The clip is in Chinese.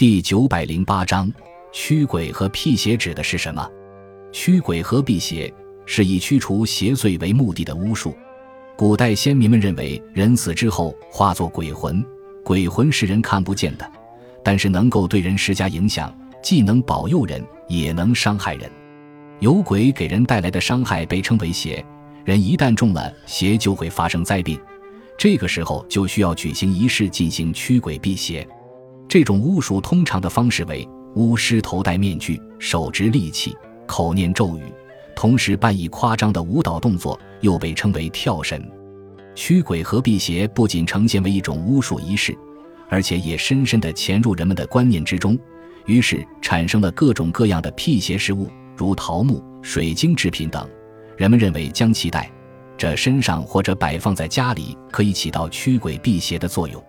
第九百零八章，驱鬼和辟邪指的是什么？驱鬼和辟邪是以驱除邪祟为目的的巫术。古代先民们认为，人死之后化作鬼魂，鬼魂是人看不见的，但是能够对人施加影响，既能保佑人，也能伤害人。有鬼给人带来的伤害被称为邪，人一旦中了邪，就会发生灾病。这个时候就需要举行仪式进行驱鬼辟邪。这种巫术通常的方式为：巫师头戴面具，手执利器，口念咒语，同时扮以夸张的舞蹈动作，又被称为跳神。驱鬼和辟邪不仅呈现为一种巫术仪式，而且也深深地潜入人们的观念之中，于是产生了各种各样的辟邪事物，如桃木、水晶制品等。人们认为将其戴着身上或者摆放在家里，可以起到驱鬼辟邪的作用。